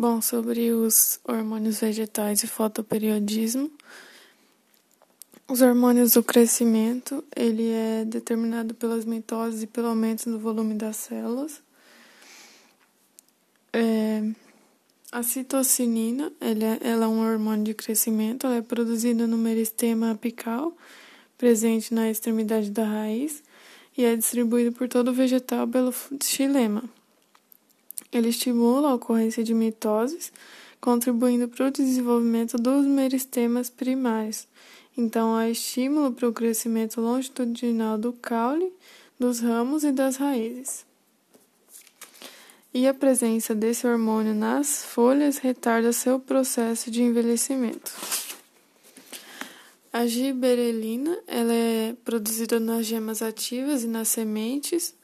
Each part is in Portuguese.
Bom, sobre os hormônios vegetais e fotoperiodismo, os hormônios do crescimento, ele é determinado pelas mitoses e pelo aumento do volume das células. É, a citocinina, é, ela é um hormônio de crescimento, ela é produzida no meristema apical, presente na extremidade da raiz, e é distribuído por todo o vegetal pelo xilema. Ele estimula a ocorrência de mitoses, contribuindo para o desenvolvimento dos meristemas primários. Então, há estímulo para o crescimento longitudinal do caule, dos ramos e das raízes. E a presença desse hormônio nas folhas retarda seu processo de envelhecimento. A giberelina ela é produzida nas gemas ativas e nas sementes.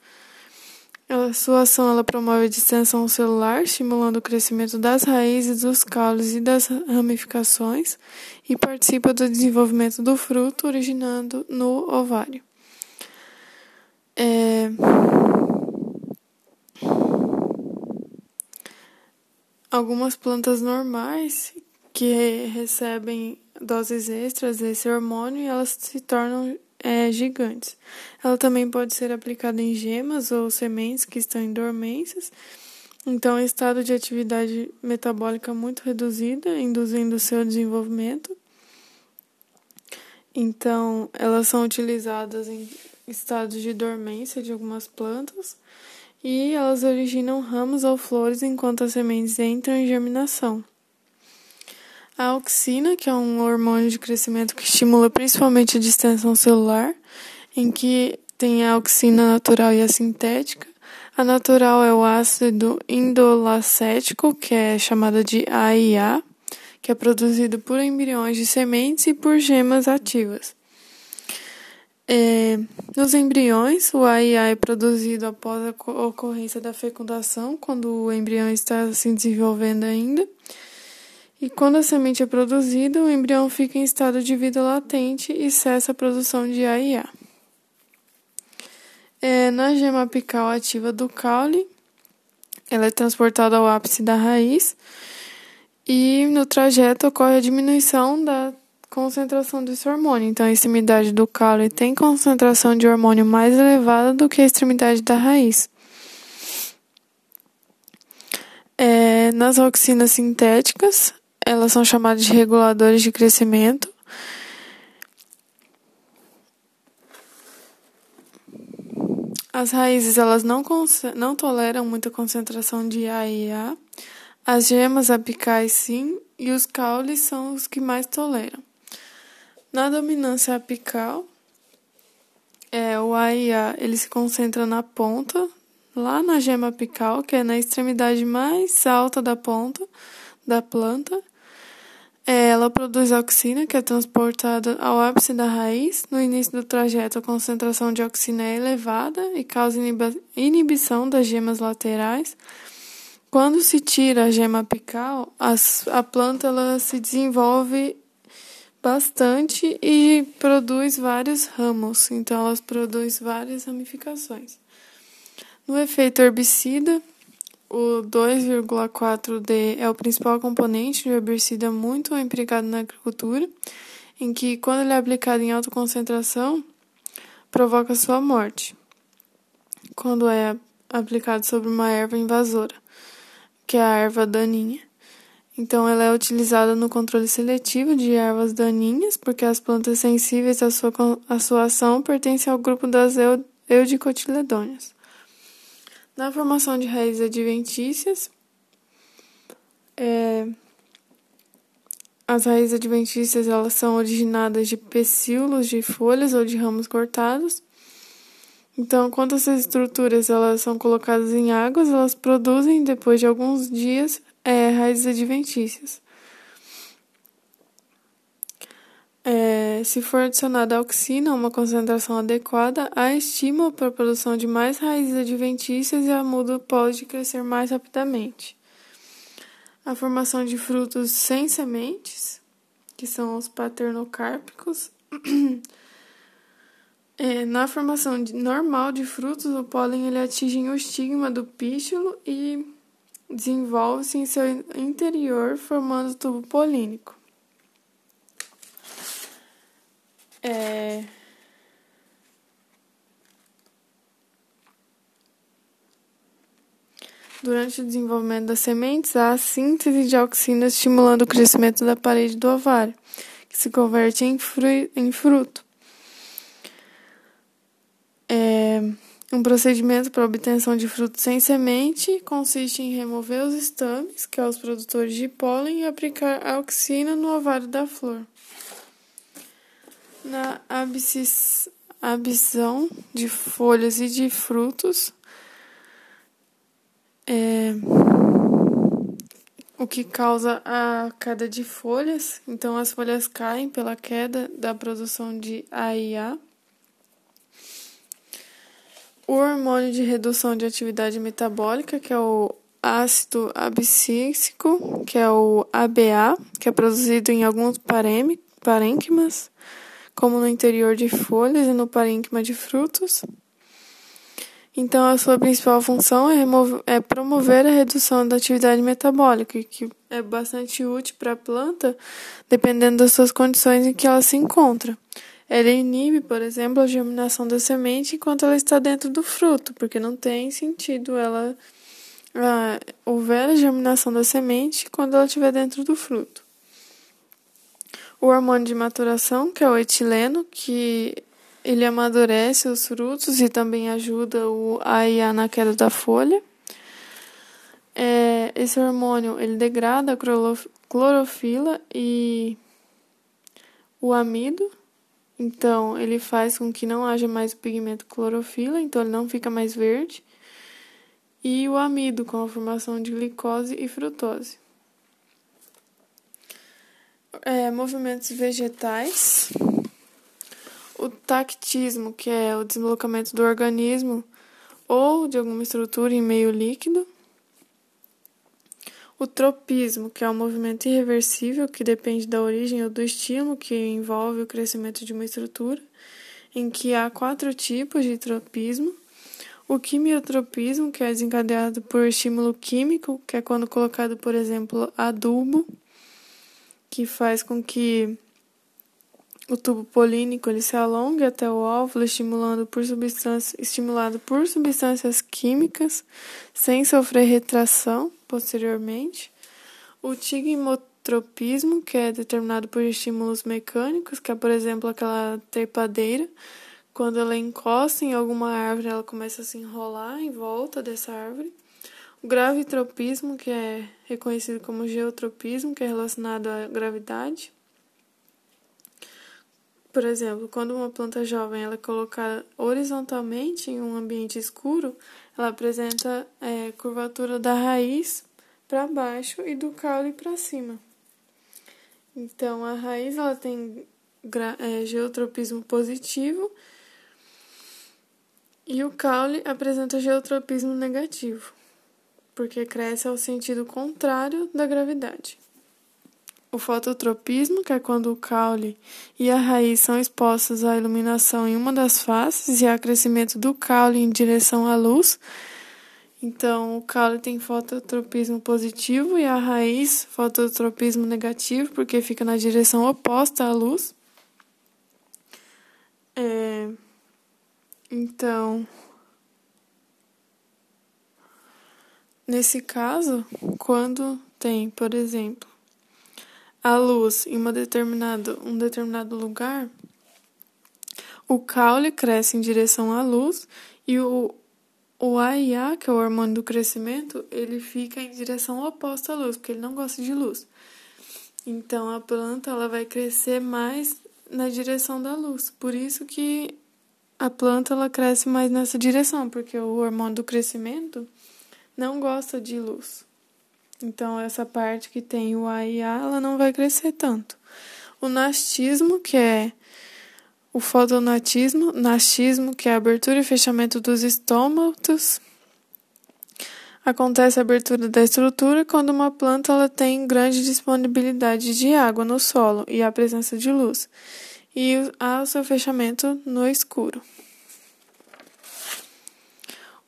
A sua ação ela promove a distensão celular, estimulando o crescimento das raízes, dos caules e das ramificações, e participa do desenvolvimento do fruto, originando no ovário. É... Algumas plantas normais que recebem doses extras desse hormônio elas se tornam é, gigantes. Ela também pode ser aplicada em gemas ou sementes que estão em dormências. Então, estado de atividade metabólica muito reduzida, induzindo seu desenvolvimento. Então, elas são utilizadas em estados de dormência de algumas plantas e elas originam ramos ou flores enquanto as sementes entram em germinação. A auxina, que é um hormônio de crescimento que estimula principalmente a distensão celular, em que tem a auxina natural e a sintética. A natural é o ácido indolacético, que é chamada de AIA, que é produzido por embriões de sementes e por gemas ativas. É, nos embriões, o AIA é produzido após a ocorrência da fecundação, quando o embrião está se desenvolvendo ainda. E quando a semente é produzida, o embrião fica em estado de vida latente e cessa a produção de AIA. É, na gema apical ativa do caule, ela é transportada ao ápice da raiz e no trajeto ocorre a diminuição da concentração desse hormônio. Então, a extremidade do caule tem concentração de hormônio mais elevada do que a extremidade da raiz. É, nas auxinas sintéticas, elas são chamadas de reguladores de crescimento. As raízes elas não, não toleram muita concentração de A e A. As gemas apicais sim, e os caules são os que mais toleram. Na dominância apical, é, o A e A ele se concentra na ponta, lá na gema apical, que é na extremidade mais alta da ponta da planta, ela produz auxina, que é transportada ao ápice da raiz. No início do trajeto, a concentração de auxina é elevada e causa inibição das gemas laterais. Quando se tira a gema apical, a planta ela se desenvolve bastante e produz vários ramos, então ela produz várias ramificações. No efeito herbicida, o 2,4D é o principal componente de herbicida muito empregado na agricultura, em que, quando ele é aplicado em alta concentração, provoca sua morte. Quando é aplicado sobre uma erva invasora, que é a erva daninha. Então, ela é utilizada no controle seletivo de ervas daninhas, porque as plantas sensíveis à sua, à sua ação pertencem ao grupo das eudicotiledôneas. Na formação de raízes adventícias, é, as raízes adventícias elas são originadas de pecíolos de folhas ou de ramos cortados. Então, quando essas estruturas elas são colocadas em águas, elas produzem depois de alguns dias é, raízes adventícias. Se for adicionada auxina a uma concentração adequada, há estímulo para a produção de mais raízes adventícias e a muda pode crescer mais rapidamente. A formação de frutos sem sementes, que são os paternocárpicos. É, na formação de, normal de frutos, o pólen ele atinge o estigma do pístilo e desenvolve-se em seu interior formando tubo polínico. É... Durante o desenvolvimento das sementes, há a síntese de auxinas estimulando o crescimento da parede do ovário, que se converte em, fru em fruto. É, um procedimento para obtenção de fruto sem semente consiste em remover os estames, que são os produtores de pólen, e aplicar auxina no ovário da flor. Na abscisão de folhas e de frutos, é, o que causa a queda de folhas. Então, as folhas caem pela queda da produção de AIA. O hormônio de redução de atividade metabólica, que é o ácido abscísico, que é o ABA, que é produzido em alguns parênquimas, como no interior de folhas e no parênquima de frutos. Então, a sua principal função é, é promover a redução da atividade metabólica, que é bastante útil para a planta, dependendo das suas condições em que ela se encontra. Ela inibe, por exemplo, a germinação da semente enquanto ela está dentro do fruto, porque não tem sentido ela ah, houver a germinação da semente quando ela estiver dentro do fruto. O hormônio de maturação, que é o etileno, que ele amadurece os frutos e também ajuda o AIA na queda da folha. É, esse hormônio ele degrada a clorofila e o amido. Então, ele faz com que não haja mais o pigmento clorofila, então ele não fica mais verde. E o amido, com a formação de glicose e frutose. É, movimentos vegetais o tactismo, que é o deslocamento do organismo ou de alguma estrutura em meio líquido. O tropismo, que é um movimento irreversível que depende da origem ou do estímulo que envolve o crescimento de uma estrutura, em que há quatro tipos de tropismo. O quimiotropismo, que é desencadeado por estímulo químico, que é quando colocado, por exemplo, adubo, que faz com que o tubo polínico ele se alonga até o óvulo, estimulando por substâncias, estimulado por substâncias químicas, sem sofrer retração posteriormente. O tigmotropismo, que é determinado por estímulos mecânicos, que é, por exemplo, aquela trepadeira. Quando ela encosta em alguma árvore, ela começa a se enrolar em volta dessa árvore. O que é reconhecido como geotropismo, que é relacionado à gravidade. Por exemplo, quando uma planta jovem ela é colocada horizontalmente em um ambiente escuro, ela apresenta é, curvatura da raiz para baixo e do caule para cima. Então, a raiz ela tem é, geotropismo positivo e o caule apresenta geotropismo negativo, porque cresce ao sentido contrário da gravidade. O fototropismo, que é quando o caule e a raiz são expostos à iluminação em uma das faces e há crescimento do caule em direção à luz. Então, o caule tem fototropismo positivo e a raiz fototropismo negativo, porque fica na direção oposta à luz. É... Então, nesse caso, quando tem, por exemplo, a luz em uma determinado, um determinado lugar, o caule cresce em direção à luz e o, o AIA, que é o hormônio do crescimento, ele fica em direção oposta à luz, porque ele não gosta de luz. Então a planta ela vai crescer mais na direção da luz. Por isso que a planta ela cresce mais nessa direção, porque o hormônio do crescimento não gosta de luz. Então, essa parte que tem o A e A, ela não vai crescer tanto. O nastismo, que é o fotonatismo, nastismo, que é a abertura e fechamento dos estômatos. Acontece a abertura da estrutura quando uma planta ela tem grande disponibilidade de água no solo e a presença de luz, e há o seu fechamento no escuro.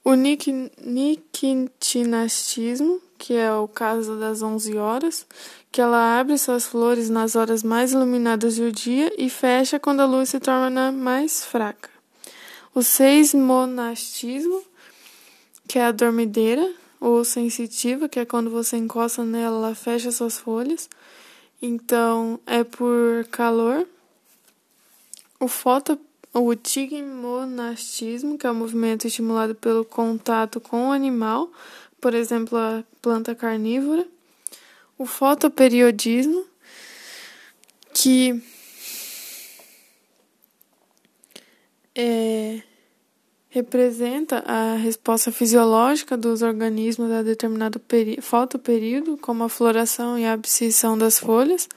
O niquitinastismo, que é o caso das 11 horas, que ela abre suas flores nas horas mais iluminadas do dia e fecha quando a luz se torna mais fraca. O seismonastismo, que é a dormideira, ou sensitiva, que é quando você encosta nela, ela fecha suas folhas. Então, é por calor. O foto o tigmonastismo, que é o movimento estimulado pelo contato com o animal, por exemplo, a planta carnívora. O fotoperiodismo, que é representa a resposta fisiológica dos organismos a determinado fotoperíodo, como a floração e a abscisão das folhas.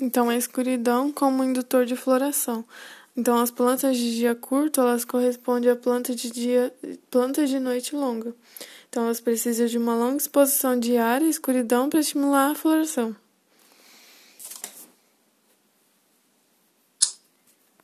Então, a escuridão como indutor de floração. Então, as plantas de dia curto, elas correspondem a plantas de dia, plantas de noite longa. Então, elas precisam de uma longa exposição diária e escuridão para estimular a floração.